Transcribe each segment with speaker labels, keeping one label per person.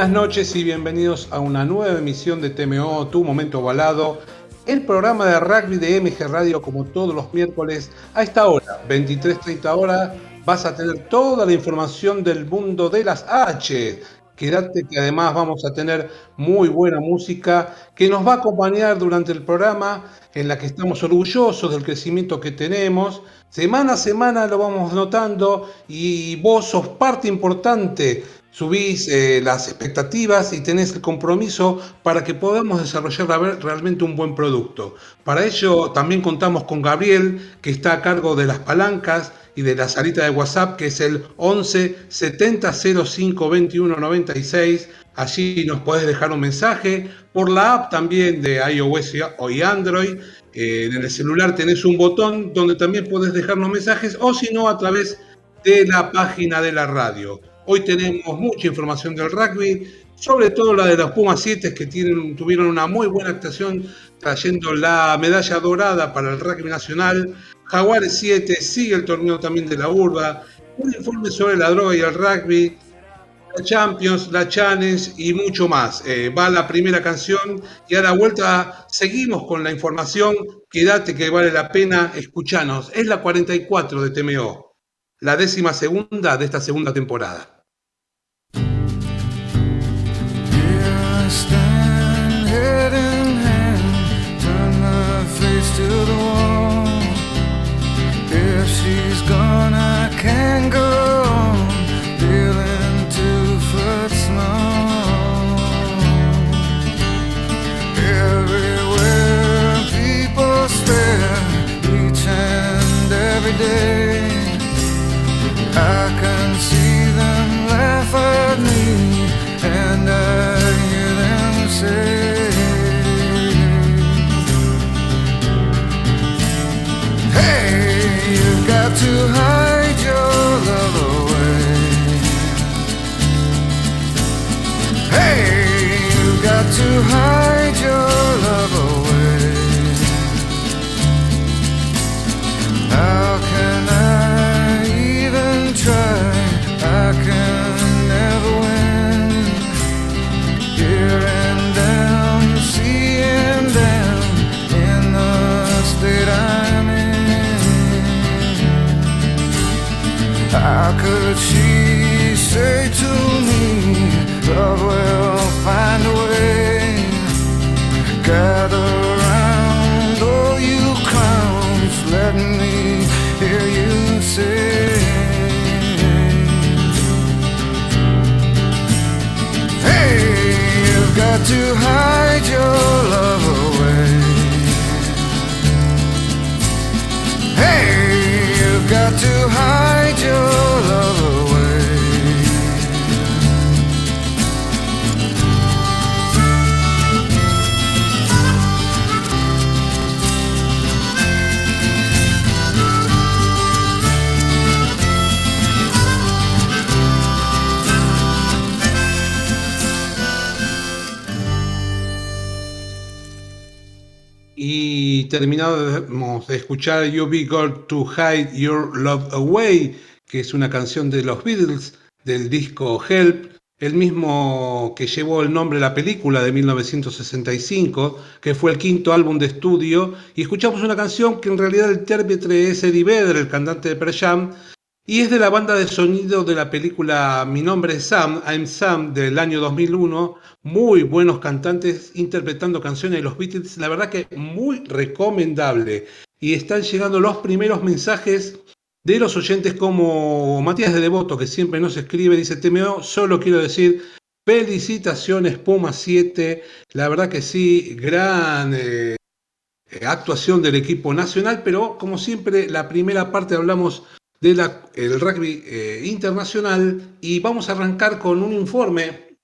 Speaker 1: Buenas noches y bienvenidos a una nueva emisión de TMO, Tu Momento Balado, el programa de rugby de MG Radio como todos los miércoles a esta hora, 23.30 horas, vas a tener toda la información del mundo de las H. Quédate que además vamos a tener muy buena música que nos va a acompañar durante el programa en la que estamos orgullosos del crecimiento que tenemos. Semana a semana lo vamos notando y vos sos parte importante subís eh, las expectativas y tenés el compromiso para que podamos desarrollar realmente un buen producto. Para ello también contamos con Gabriel, que está a cargo de las palancas y de la salita de WhatsApp, que es el 11 70 05 21 96. Allí nos podés dejar un mensaje. Por la app también de iOS y Android. Eh, en el celular tenés un botón donde también podés dejarnos mensajes o si no a través de la página de la radio. Hoy tenemos mucha información del rugby, sobre todo la de los Pumas 7 que tuvieron una muy buena actuación trayendo la medalla dorada para el rugby nacional. Jaguares 7 sigue el torneo también de la urba. Un informe sobre la droga y el rugby. La Champions, la Challenge y mucho más. Eh, va la primera canción y a la vuelta seguimos con la información. Quédate que vale la pena escucharnos. Es la 44 de TMO, la décima segunda de esta segunda temporada.
Speaker 2: Stand head in hand, turn my face to the wall. If she's gone, I can go on, feeling two foot small. Everywhere people stare, each and every day. I can see hide your love away. Hey, you've got to hide
Speaker 1: terminamos de escuchar You Be Got to Hide Your Love Away, que es una canción de los Beatles del disco Help, el mismo que llevó el nombre de la película de 1965, que fue el quinto álbum de estudio, y escuchamos una canción que en realidad el intérprete es Eddie Vedder, el cantante de Pearl Jam, y es de la banda de sonido de la película Mi nombre es Sam, I'm Sam, del año 2001. Muy buenos cantantes interpretando canciones de los Beatles. La verdad que muy recomendable. Y están llegando los primeros mensajes de los oyentes como Matías de Devoto, que siempre nos escribe, dice, TMO, solo quiero decir, felicitaciones Puma 7. La verdad que sí, gran... eh, actuación del equipo nacional, pero como siempre, la primera parte hablamos del rugby eh, internacional y vamos a arrancar con un informe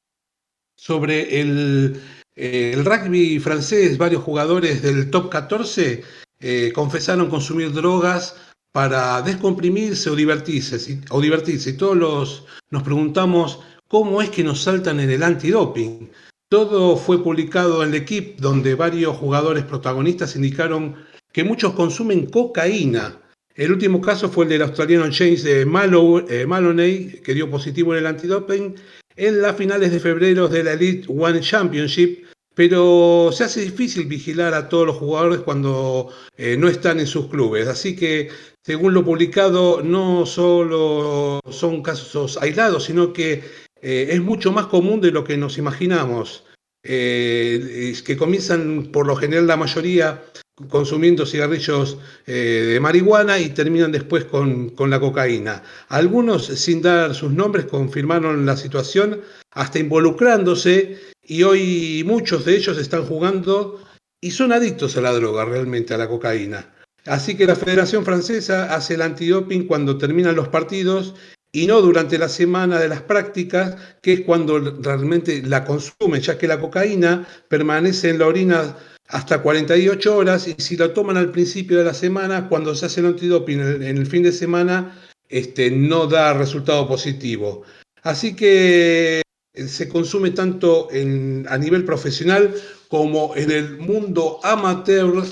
Speaker 1: sobre el, eh, el rugby francés. Varios jugadores del top 14 eh, confesaron consumir drogas para descomprimirse o divertirse, o divertirse. Y todos los, nos preguntamos cómo es que nos saltan en el antidoping. Todo fue publicado en el equipo donde varios jugadores protagonistas indicaron que muchos consumen cocaína. El último caso fue el del australiano James eh, eh, Maloney, que dio positivo en el antidoping en las finales de febrero de la Elite One Championship, pero se hace difícil vigilar a todos los jugadores cuando eh, no están en sus clubes. Así que, según lo publicado, no solo son casos aislados, sino que es mucho más común de lo que nos imaginamos. Que comienzan por lo general la mayoría consumiendo cigarrillos de marihuana y terminan después con, con, la cocaína. Algunos, sin dar sus nombres, confirmaron la situación, hasta involucrándose y hoy muchos de ellos están jugando y son adictos a la droga, realmente a la cocaína. Así que la Federación Francesa hace el antidoping cuando terminan los partidos y no durante la semana de las prácticas, que es cuando realmente la consumen, ya que la cocaína permanece en la orina hasta 48 horas y si la toman al principio de la semana, cuando se hace el antidoping en el fin de semana, este, no da resultado positivo. Así que se consume tanto a nivel profesional como en el mundo amateur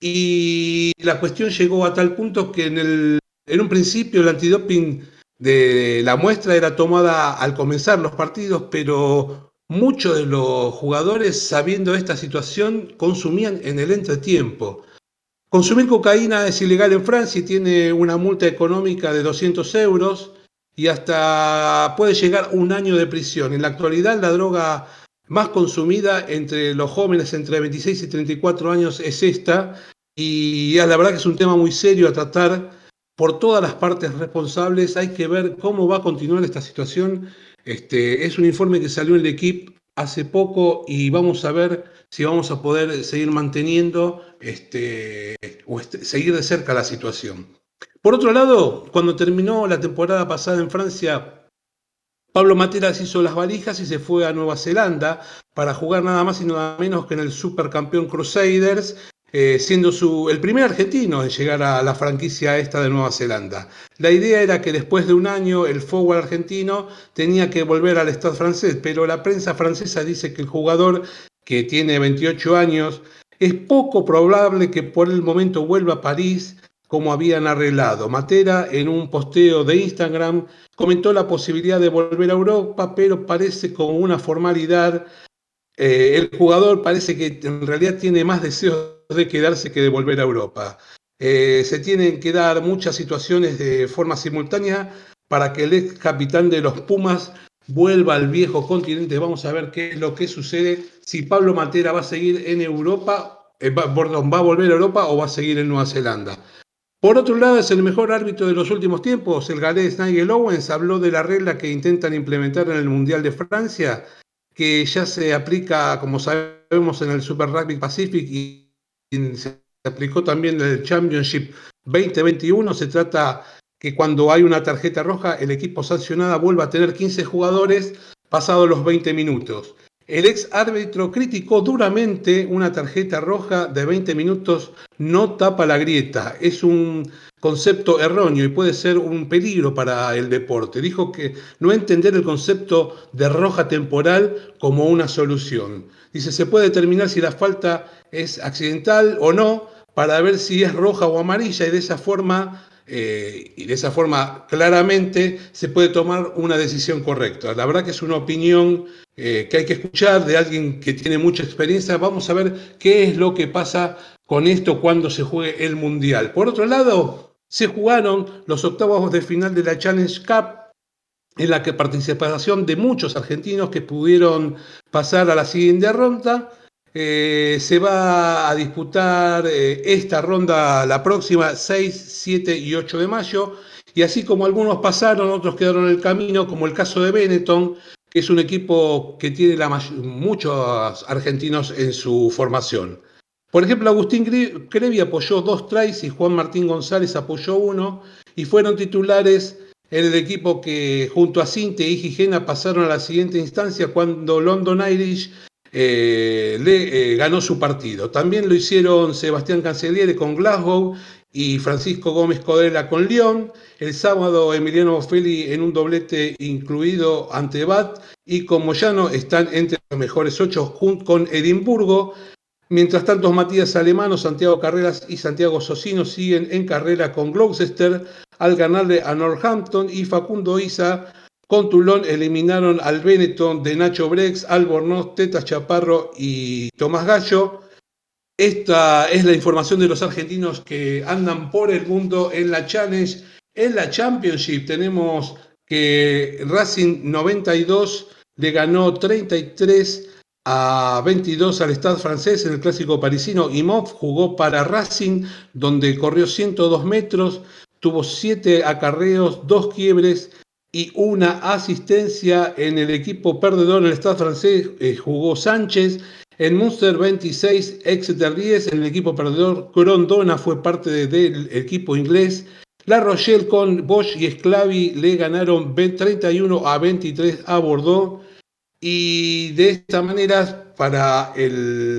Speaker 1: y la cuestión llegó a tal punto que en, el, en un principio el antidoping de la muestra era tomada al comenzar los partidos, pero muchos de los jugadores, sabiendo esta situación, consumían en el entretiempo. Consumir cocaína es ilegal en Francia y tiene una multa económica de 200 euros y hasta puede llegar un año de prisión. En la actualidad la droga más consumida entre los jóvenes entre 26 y 34 años es esta y la verdad que es un tema muy serio a tratar por todas las partes responsables. Hay que ver cómo va a continuar esta situación. Este, es un informe que salió en el equipo hace poco y vamos a ver si vamos a poder seguir manteniendo este, o este, seguir de cerca la situación. Por otro lado, cuando terminó la temporada pasada en Francia, Pablo Materas hizo las valijas y se fue a Nueva Zelanda para jugar nada más y nada menos que en el supercampeón Crusaders, eh, siendo su, el primer argentino en llegar a la franquicia esta de Nueva Zelanda. La idea era que después de un año el forward argentino tenía que volver al Estado francés, pero la prensa francesa dice que el jugador que tiene 28 años es poco probable que por el momento vuelva a París como habían arreglado. Matera en un posteo de Instagram comentó la posibilidad de volver a Europa, pero parece como una formalidad. Eh, el jugador parece que en realidad tiene más deseos de quedarse que de volver a Europa. Eh, se tienen que dar muchas situaciones de forma simultánea para que el ex capitán de los Pumas vuelva al viejo continente. Vamos a ver qué es lo que sucede si Pablo Matera va a seguir en Europa, eh, va a volver a Europa o va a seguir en Nueva Zelanda. Por otro lado, es el mejor árbitro de los últimos tiempos. El galés Nigel Owens habló de la regla que intentan implementar en el Mundial de Francia, que ya se aplica, como sabemos, en el Super Rugby Pacific y se aplicó también en el Championship 2021. Se trata que cuando hay una tarjeta roja, el equipo sancionada vuelva a tener 15 jugadores pasados los 20 minutos. El ex árbitro criticó duramente una tarjeta roja de 20 minutos no tapa la grieta. Es un concepto erróneo y puede ser un peligro para el deporte. Dijo que no entender el concepto de roja temporal como una solución. Dice, se puede determinar si la falta es accidental o no para ver si es roja o amarilla y de esa forma eh, y de esa forma claramente se puede tomar una decisión correcta. La verdad que es una opinión eh, que hay que escuchar de alguien que tiene mucha experiencia. Vamos a ver qué es lo que pasa con esto cuando se juegue el Mundial. Por otro lado, se jugaron los octavos de final de la Challenge Cup en la que participación de muchos argentinos que pudieron pasar a la siguiente ronda. Eh, se va a disputar eh, esta ronda la próxima 6, 7 y 8 de mayo. Y así como algunos pasaron, otros quedaron en el camino, como el caso de Benetton, que es un equipo que tiene muchos argentinos en su formación. Por ejemplo, Agustín Crevi apoyó dos tries y Juan Martín González apoyó uno y fueron titulares en el equipo que junto a Cinte y Gigena pasaron a la siguiente instancia cuando London Irish eh, le eh, ganó su partido. También lo hicieron Sebastián Cancelliere con Glasgow y Francisco Gómez Codela con León. El sábado Emiliano Feli en un doblete incluido ante Bat y con Moyano están entre los mejores ocho con Edimburgo. Mientras tanto, Matías Alemano, Santiago Carreras y Santiago Socino siguen en carrera con Gloucester al ganarle a Northampton y Facundo Isa con Tulón eliminaron al Benetton de Nacho Brex, Albornoz, Teta Chaparro y Tomás Gallo. Esta es la información de los argentinos que andan por el mundo en la Challenge. En la Championship tenemos que Racing 92 le ganó 33 a 22 al Stade francés en el clásico parisino. Imov jugó para Racing, donde corrió 102 metros, tuvo 7 acarreos, 2 quiebres y una asistencia en el equipo perdedor el Stade francés. Eh, jugó Sánchez en Munster 26, Exeter 10, en el equipo perdedor, Grondona fue parte del equipo inglés. La Rochelle con Bosch y Sclavi le ganaron 31 a 23 a Bordeaux. Y de esta manera, para el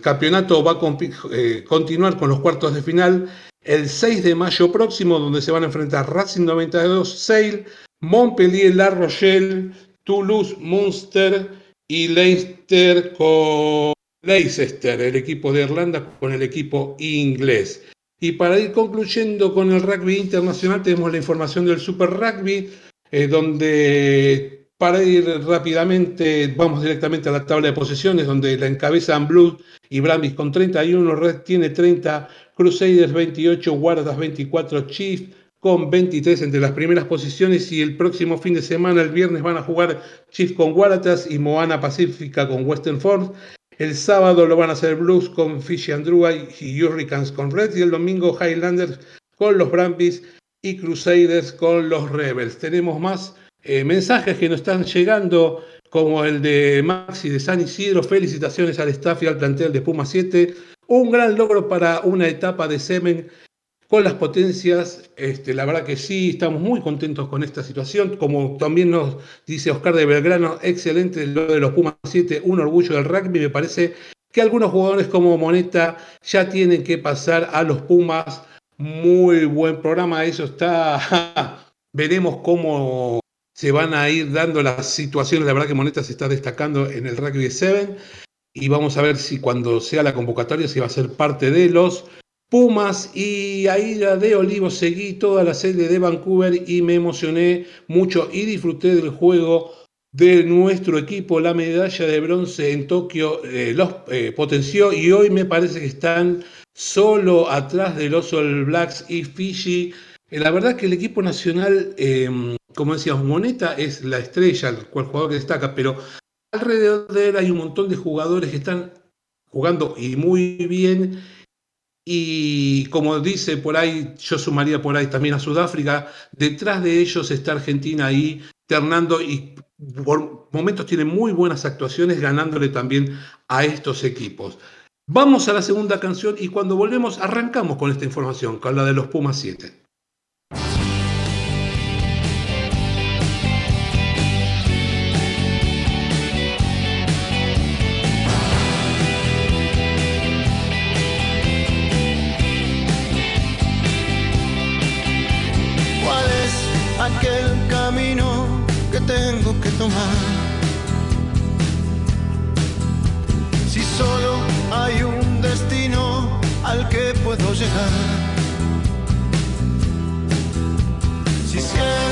Speaker 1: campeonato va a eh, continuar con los cuartos de final el 6 de mayo próximo, donde se van a enfrentar Racing 92, Sale, Montpellier, La Rochelle, Toulouse, Munster y Leicester con Leicester, el equipo de Irlanda con el equipo inglés. Y para ir concluyendo con el rugby internacional tenemos la información del Super Rugby, eh, donde para ir rápidamente vamos directamente a la tabla de posiciones, donde la encabezan Blues y Brambis con 31, Red tiene 30, Crusaders 28, Guardas 24, Chiefs con 23 entre las primeras posiciones y el próximo fin de semana, el viernes, van a jugar Chiefs con Waratahs y Moana Pacífica con Western Force. El sábado lo van a hacer Blues con Fishy Andrew y Hurricanes con Reds y el domingo Highlanders con los Brumbies y Crusaders con los Rebels. Tenemos más eh, mensajes que nos están llegando como el de Maxi de San Isidro. Felicitaciones al staff y al plantel de Puma 7. Un gran logro para una etapa de semen con las potencias, este, la verdad que sí, estamos muy contentos con esta situación. Como también nos dice Oscar de Belgrano, excelente lo de los Pumas 7, un orgullo del rugby. Me parece que algunos jugadores como Moneta ya tienen que pasar a los Pumas. Muy buen programa, eso está. Veremos cómo se van a ir dando las situaciones. La verdad que Moneta se está destacando en el rugby 7 y vamos a ver si cuando sea la convocatoria se va a ser parte de los Pumas y ahí de Olivo seguí toda la serie de Vancouver y me emocioné mucho y disfruté del juego de nuestro equipo. La medalla de bronce en Tokio eh, los eh, potenció y hoy me parece que están solo atrás de los All Blacks y Fiji. Eh, la verdad que el equipo nacional, como decíamos, Moneta es la estrella, el jugador que destaca, pero alrededor de él hay un montón de jugadores que están jugando y muy bien y como dice por ahí, yo sumaría por ahí también a Sudáfrica, detrás de ellos está Argentina ahí ternando y por momentos tiene muy buenas actuaciones ganándole también a estos equipos. Vamos a la segunda canción y cuando volvemos arrancamos con esta información, con la de los Pumas 7.
Speaker 3: Si solo hay un destino al que puedo llegar. Si siempre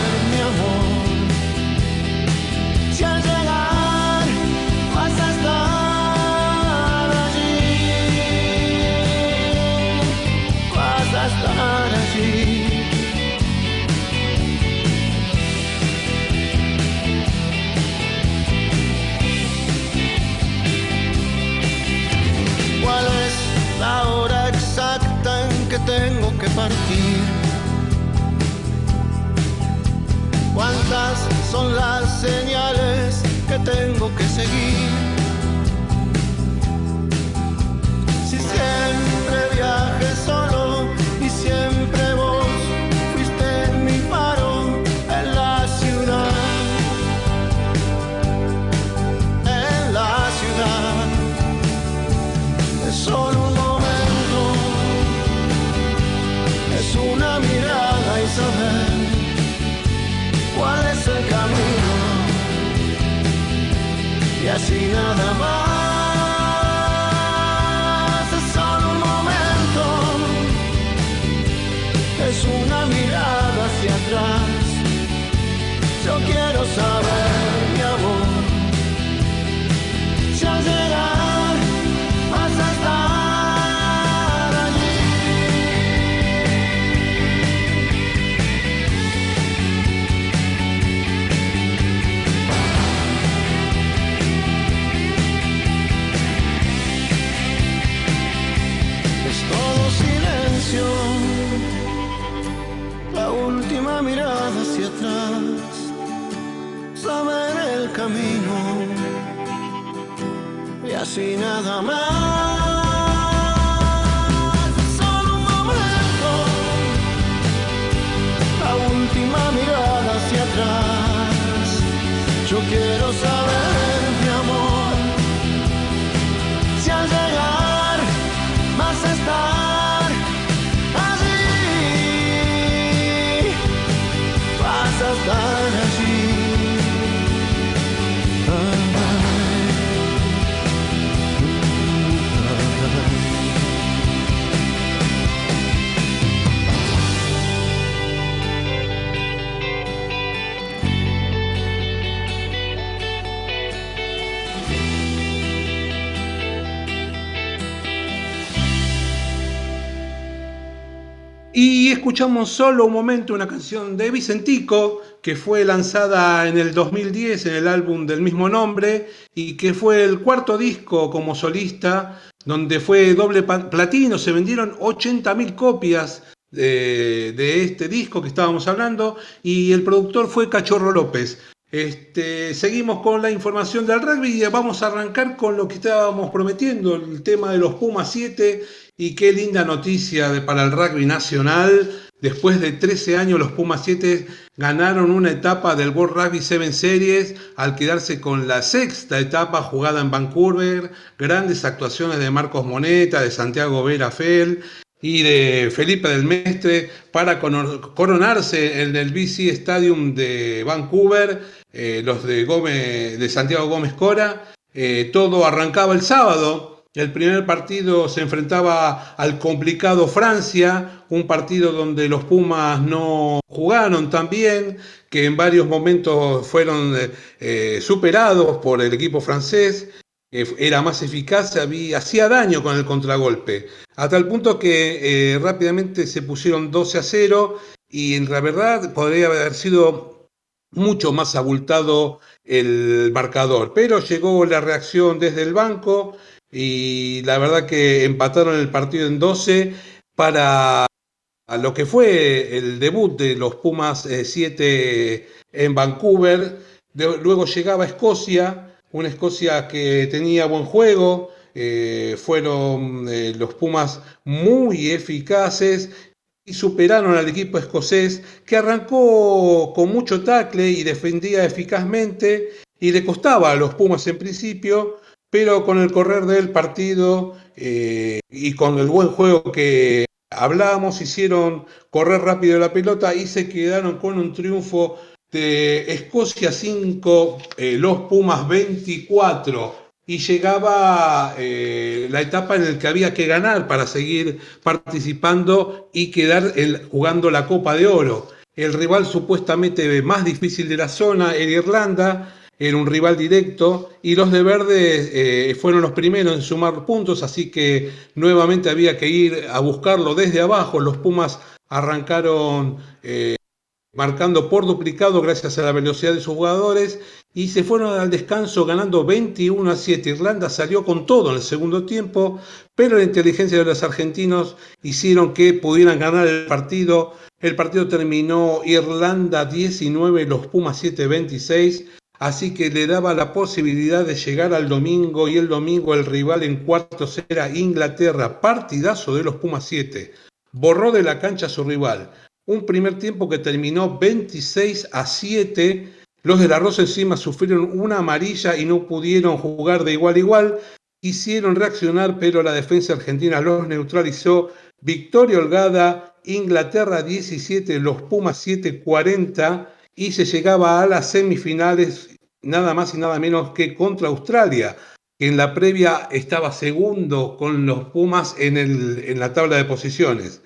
Speaker 3: ¿Cuántas son las señales que tengo que seguir? Si siempre viaje solo. Así nada más. Camino y así nada más. Última mirada hacia atrás. Yo quiero saber,
Speaker 1: escuchamos solo un momento una canción de Vicentico que fue lanzada en el 2010 en el álbum del mismo nombre y que fue el cuarto disco como solista donde fue doble platino, se vendieron 80.000 copias de, de este disco que estábamos hablando y el productor fue Cachorro López. Este, seguimos con la información del rugby y vamos a arrancar con lo que estábamos prometiendo, el tema de los Pumas 7 y qué linda noticia de- para el rugby nacional. Después de 13 años los Pumas 7 ganaron una etapa del World Rugby 7 Series al quedarse con la sexta etapa jugada en Vancouver. Grandes actuaciones de Marcos Moneta, de Santiago Vera Fel y de Felipe del Mestre para coronarse en el BC Stadium de Vancouver, eh, los de, Gómez, de Santiago Gómez Cora. Eh, todo arrancaba el sábado. El primer partido se enfrentaba al complicado Francia, un partido donde los Pumas no jugaron tan bien, que en varios momentos fueron eh, superados por el equipo francés era más eficaz, hacía daño con el contragolpe, a tal punto que rápidamente se pusieron 12 a 0 y en la verdad podría haber sido mucho más abultado el marcador, pero llegó la reacción desde el banco y la verdad que empataron el partido en 12 para lo que fue el debut de los Pumas 7 en Vancouver. Luego llegaba Escocia, una Escocia que tenía buen juego, eh, fueron eh, los Pumas muy eficaces y superaron al equipo escocés que arrancó con mucho tackle y defendía eficazmente y le costaba a los Pumas en principio, pero con el correr del partido eh, y con el buen juego que hablábamos, hicieron correr rápido la pelota y se quedaron con un triunfo de Escocia 5, eh, los Pumas 24. Y llegaba eh, la etapa en la que había que ganar para seguir participando y quedar jugando la Copa de Oro. El rival supuestamente más difícil de la zona era Irlanda, era un rival directo y los de verde eh, fueron los primeros en sumar puntos, así que nuevamente había que ir a buscarlo desde abajo. Los Pumas arrancaron eh, marcando por duplicado gracias a la velocidad de sus jugadores y se fueron al descanso ganando 21 a 7. Irlanda salió con todo en el segundo tiempo, pero la inteligencia de los argentinos hicieron que pudieran ganar el partido. El partido terminó Irlanda 19, los Pumas 7 26, así que le daba la posibilidad de llegar al domingo y el domingo el rival en cuartos era Inglaterra, partidazo de los Pumas 7. Borró de la cancha a su rival. Un primer tiempo que terminó 26 a 7. Los de la Rosa encima sufrieron una amarilla y no pudieron jugar de igual a igual. Quisieron reaccionar, pero la defensa argentina los neutralizó. Victoria holgada, Inglaterra 17, los Pumas 7, 40 y se llegaba a las semifinales nada más y nada menos que contra Australia, que en la previa estaba segundo con los Pumas en, la tabla de posiciones.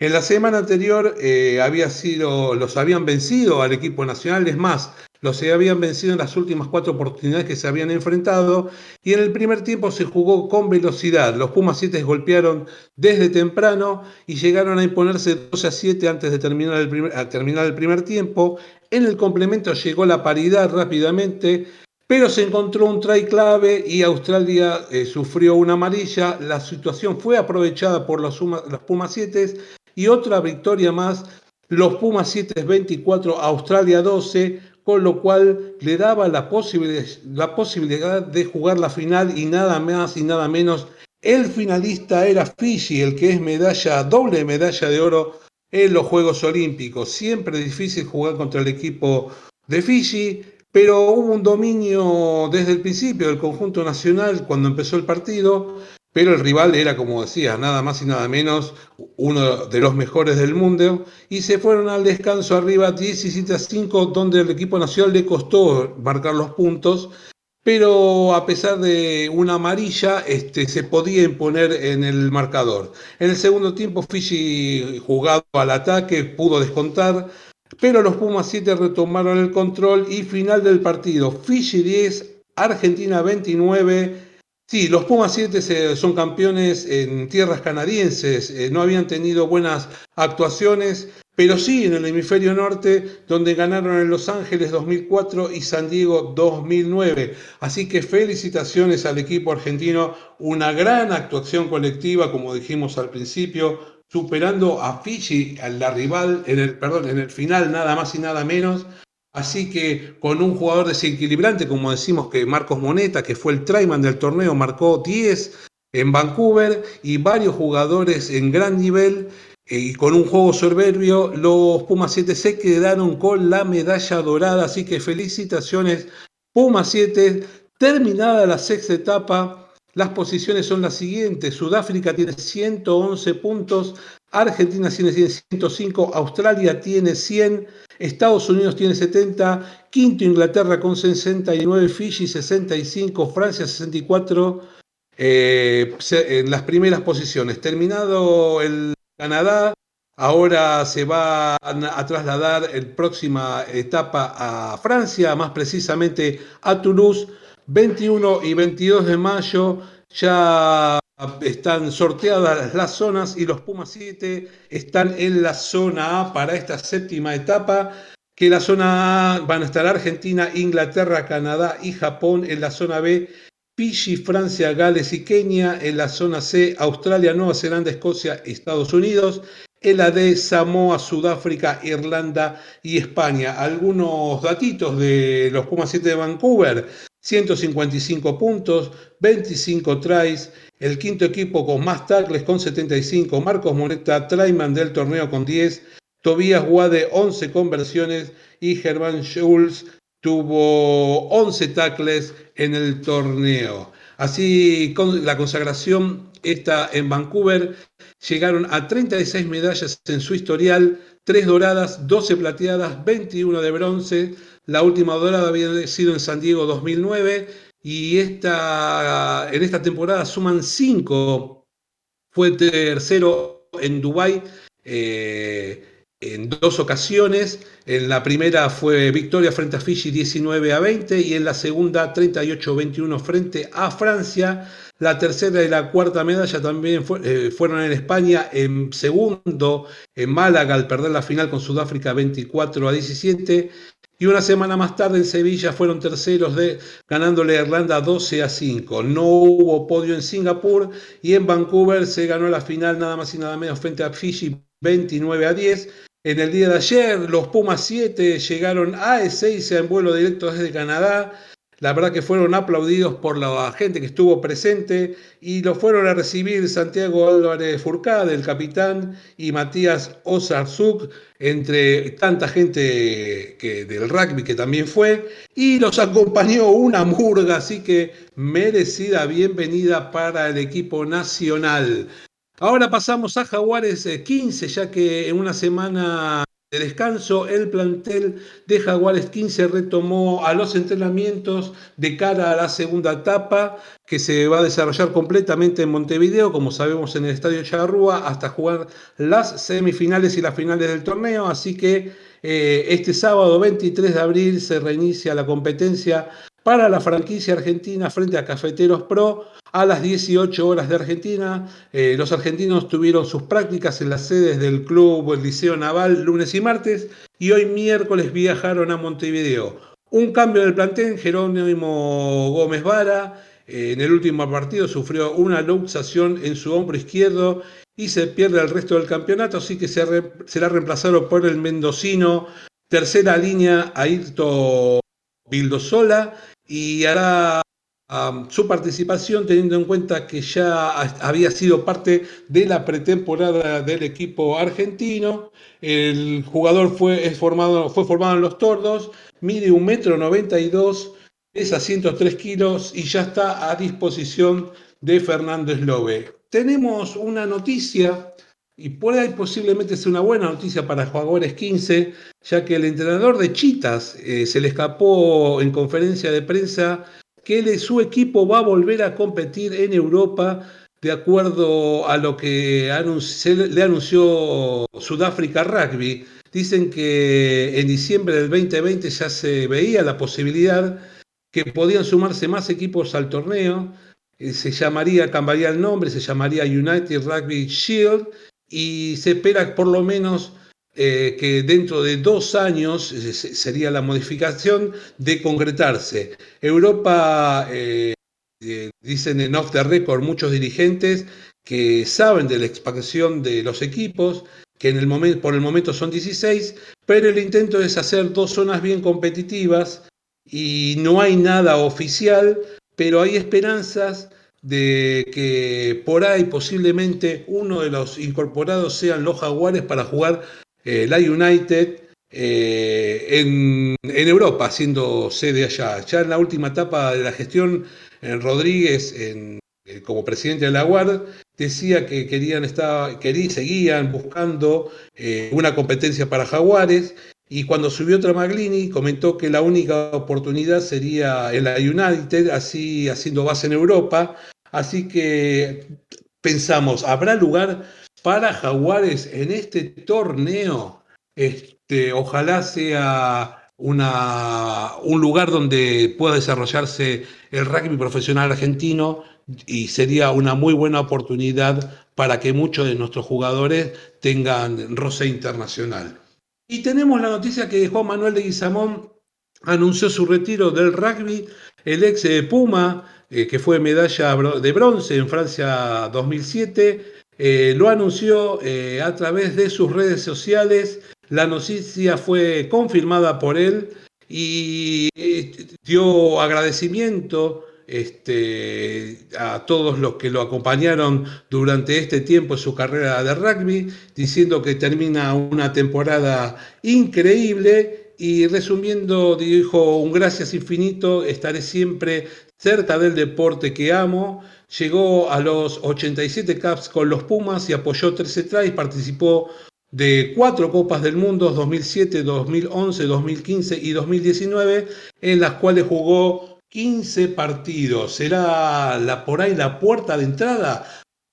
Speaker 1: En la semana anterior eh, había sido, los habían vencido al equipo nacional, es más, los habían vencido en las últimas cuatro oportunidades que se habían enfrentado y en el primer tiempo se jugó con velocidad. Los Pumas 7 golpearon desde temprano y llegaron a imponerse 12 a 7 antes de terminar el primer, terminar el primer tiempo. En el complemento llegó la paridad rápidamente, pero se encontró un try clave y Australia eh, sufrió una amarilla. La situación fue aprovechada por los Pumas 7 y otra victoria más. Los Pumas 7 24, Australia 12 con lo cual le daba la la posibilidad de jugar la final y nada más y nada menos. El finalista era Fiji, el que es medalla, doble medalla de oro en los Juegos Olímpicos. Siempre difícil jugar contra el equipo de Fiji, pero hubo un dominio desde el principio del conjunto nacional cuando empezó el partido pero el rival era, como decía, nada más y nada menos uno de los mejores del mundo, y se fueron al descanso arriba 17 a 5, donde el equipo nacional le costó marcar los puntos, pero a pesar de una amarilla, este, se podía imponer en el marcador. En el segundo tiempo, Fiji jugado al ataque, pudo descontar, pero los Pumas 7 retomaron el control y final del partido, Fiji 10, Argentina 29, Sí, los Pumas 7 son campeones en tierras canadienses, eh, no habían tenido buenas actuaciones, pero sí en el hemisferio norte, donde ganaron en Los Ángeles 2004 y San Diego 2009. Así que felicitaciones al equipo argentino, una gran actuación colectiva, como dijimos al principio, superando a Fiji, a la rival, en el, perdón, en el final nada más y nada menos, Así que con un jugador desequilibrante, como decimos que Marcos Moneta, que fue el tryman del torneo, marcó 10 en Vancouver y varios jugadores en gran nivel eh, y con un juego soberbio, los Pumas 7 se quedaron con la medalla dorada. Así que felicitaciones, Pumas 7. Terminada la sexta etapa, las posiciones son las siguientes. Sudáfrica tiene 111 puntos, Argentina tiene 105, Australia tiene 100, Estados Unidos tiene 70, quinto Inglaterra con 69, Fiji 65, Francia 64 eh, en las primeras posiciones. Terminado el Canadá, ahora se va a trasladar en próxima etapa a Francia, más precisamente a Toulouse, 21 y 22 de mayo. Ya están sorteadas las zonas y los Pumas 7 están en la zona A para esta séptima etapa, que la zona A van a estar Argentina, Inglaterra, Canadá y Japón, en la zona B Fiji, Francia, Gales y Kenia, en la zona C Australia, Nueva Zelanda, Escocia, Estados Unidos, en la D Samoa, Sudáfrica, Irlanda y España. Algunos datitos de los Pumas 7 de Vancouver. 155 puntos, 25 tries, el quinto equipo con más tackles con 75, Marcos Moreta, Traiman del torneo con 10, Tobías Guade 11 conversiones. Y Germán Schulz tuvo 11 tackles en el torneo. Así, con la consagración está en Vancouver, llegaron a 36 medallas en su historial, 3 doradas, 12 plateadas, 21 de bronce, la última dorada había sido en San Diego 2009 y esta, en esta temporada suman 5. Fue tercero en Dubái. Eh, en dos ocasiones. En la primera fue victoria frente a Fiji 19 a 20 y en la segunda 38 a 21 frente a Francia. La tercera y la cuarta medalla también eh, fueron en España, en segundo en Málaga al perder la final con Sudáfrica 24 a 17 y una semana más tarde en Sevilla fueron terceros de ganándole a Irlanda 12 a 5. No hubo podio en Singapur y en Vancouver se ganó la final nada más y nada menos frente a Fiji 29 a 10. En el día de ayer los Pumas 7 llegaron a Ezeiza en vuelo directo desde Canadá la verdad que fueron aplaudidos por la gente que estuvo presente y lo fueron a recibir Santiago Álvarez Furcade, el capitán, y Matías Osarzuk, entre tanta gente que, del rugby que también fue, y los acompañó una murga, así que merecida bienvenida para el equipo nacional. Ahora pasamos a Jaguares 15, eh, ya que en una semana de descanso, el plantel de Jaguares 15 retomó a los entrenamientos de cara a la segunda etapa que se va a desarrollar completamente en Montevideo, como sabemos en el Estadio Charrúa, hasta jugar las semifinales y las finales del torneo. Así que eh, este sábado 23 de abril se reinicia la competencia para la franquicia argentina frente a Cafeteros Pro a las 18 horas de Argentina. Eh, los argentinos tuvieron sus prácticas en las sedes del club el Liceo Naval lunes y martes y hoy miércoles viajaron a Montevideo. Un cambio del plantel, Jerónimo Gómez Vara eh, en el último partido sufrió una luxación en su hombro izquierdo y se pierde el resto del campeonato, así que será reemplazado por el mendocino. Tercera línea, Ayrto Bildosola y hará su participación teniendo en cuenta que ya había sido parte de la pretemporada del equipo argentino. El jugador fue, formado, fue formado en los tordos, mide un metro 92, pesa 103 kilos y ya está a disposición de Fernando Slove. Tenemos una noticia y puede posiblemente ser una buena noticia para jugadores 15, ya que el entrenador de Chitas eh, se le escapó en conferencia de prensa que su equipo va a volver a competir en Europa de acuerdo a lo que le anunció Sudáfrica Rugby. Dicen que en diciembre del 2020 ya se veía la posibilidad que podían sumarse más equipos al torneo. Eh, se llamaría, cambiaría el nombre, se llamaría United Rugby Shield y se espera por lo menos eh, que dentro de dos años eh, sería la modificación de concretarse. Europa, eh, dicen en off the record muchos dirigentes que saben de la expansión de los equipos, que en el momento, por el momento son 16, pero el intento es hacer dos zonas bien competitivas y no hay nada oficial, pero hay esperanzas de que por ahí posiblemente uno de los incorporados sean los jaguares para jugar eh, la United eh, en, Europa, siendo sede allá. Ya en la última etapa de la gestión, Rodríguez, en, eh, como presidente de la UARD, decía que querían, seguían buscando una competencia para Jaguares. Y cuando subió Tramaglini, comentó que la única oportunidad sería en la United, así haciendo base en Europa. Así que pensamos, ¿habrá lugar para Jaguares en este torneo. Este, ojalá sea una, un lugar donde pueda desarrollarse el rugby profesional argentino y sería una muy buena oportunidad para que muchos de nuestros jugadores tengan roce internacional. Y tenemos la noticia que Juan Manuel de Guizamón anunció su retiro del rugby. El ex Puma, eh, que fue medalla de bronce en Francia 2007, eh, lo anunció eh, a través de sus redes sociales. La noticia fue confirmada por él y eh, dio agradecimiento este, a todos los que lo acompañaron durante este tiempo en su carrera de rugby, diciendo que termina una temporada increíble y resumiendo, dijo un gracias infinito, estaré siempre cerca del deporte que amo llegó a los 87 caps con los Pumas y apoyó 13 tries, participó de cuatro Copas del Mundo 2007, 2011, 2015 y 2019, en las cuales jugó 15 partidos. ¿Será la, por ahí la puerta de entrada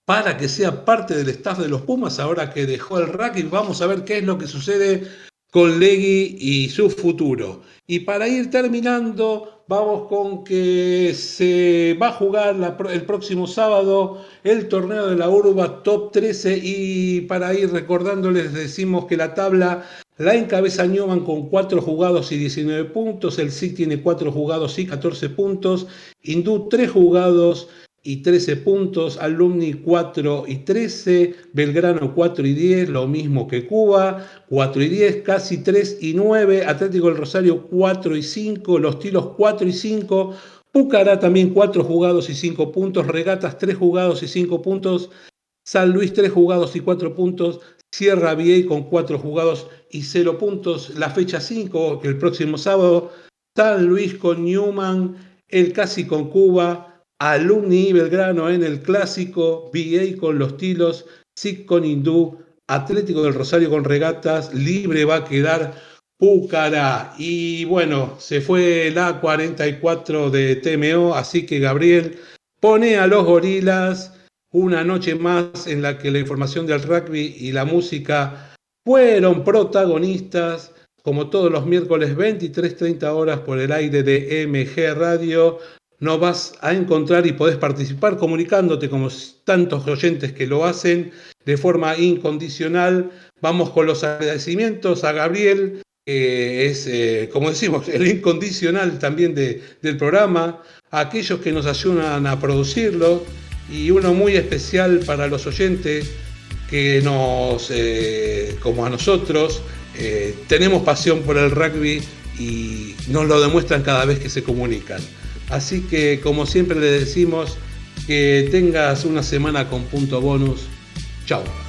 Speaker 1: para que sea parte del staff de los Pumas ahora que dejó el rugby. Vamos a ver qué es lo que sucede con Legui y su futuro. Y para ir terminando, vamos con que se va a jugar el próximo sábado el torneo de la Urba Top 13 y para ir recordándoles decimos que la tabla la encabeza Newman con 4 jugados y 19 puntos, el SIC tiene 4 jugados y 14 puntos, Hindú 3 jugados y 13 puntos, Alumni 4 y 13, Belgrano 4 y 10, lo mismo que Cuba, 4 y 10, casi 3 y 9, Atlético del Rosario 4 y 5, Los Tilos 4 y 5, Pucará también 4 jugados y 5 puntos, Regatas 3 jugados y 5 puntos, San Luis 3 jugados y 4 puntos, Sierra Viey con 4 jugados y 0 puntos, la fecha 5, que el próximo sábado, San Luis con Newman, el Casi con Cuba, Alumni Belgrano en el clásico, VA con los tilos, SIC con Hindú, Atlético del Rosario con regatas, libre va a quedar Púcara. Y bueno, se fue la 44 de TMO, así que Gabriel pone a los gorilas una noche más en la que la información del rugby y la música fueron protagonistas, como todos los miércoles 23.30 horas por el aire de MG Radio no vas a encontrar y podés participar comunicándote como tantos oyentes que lo hacen de forma incondicional. Vamos con los agradecimientos a Gabriel, que es, eh, como decimos, el incondicional también del programa, a aquellos que nos ayudan a producirlo y uno muy especial para los oyentes que nos, eh, como a nosotros, eh, tenemos pasión por el rugby y nos lo demuestran cada vez que se comunican. Así que como siempre le decimos, que tengas una semana con punto bonus. Chao.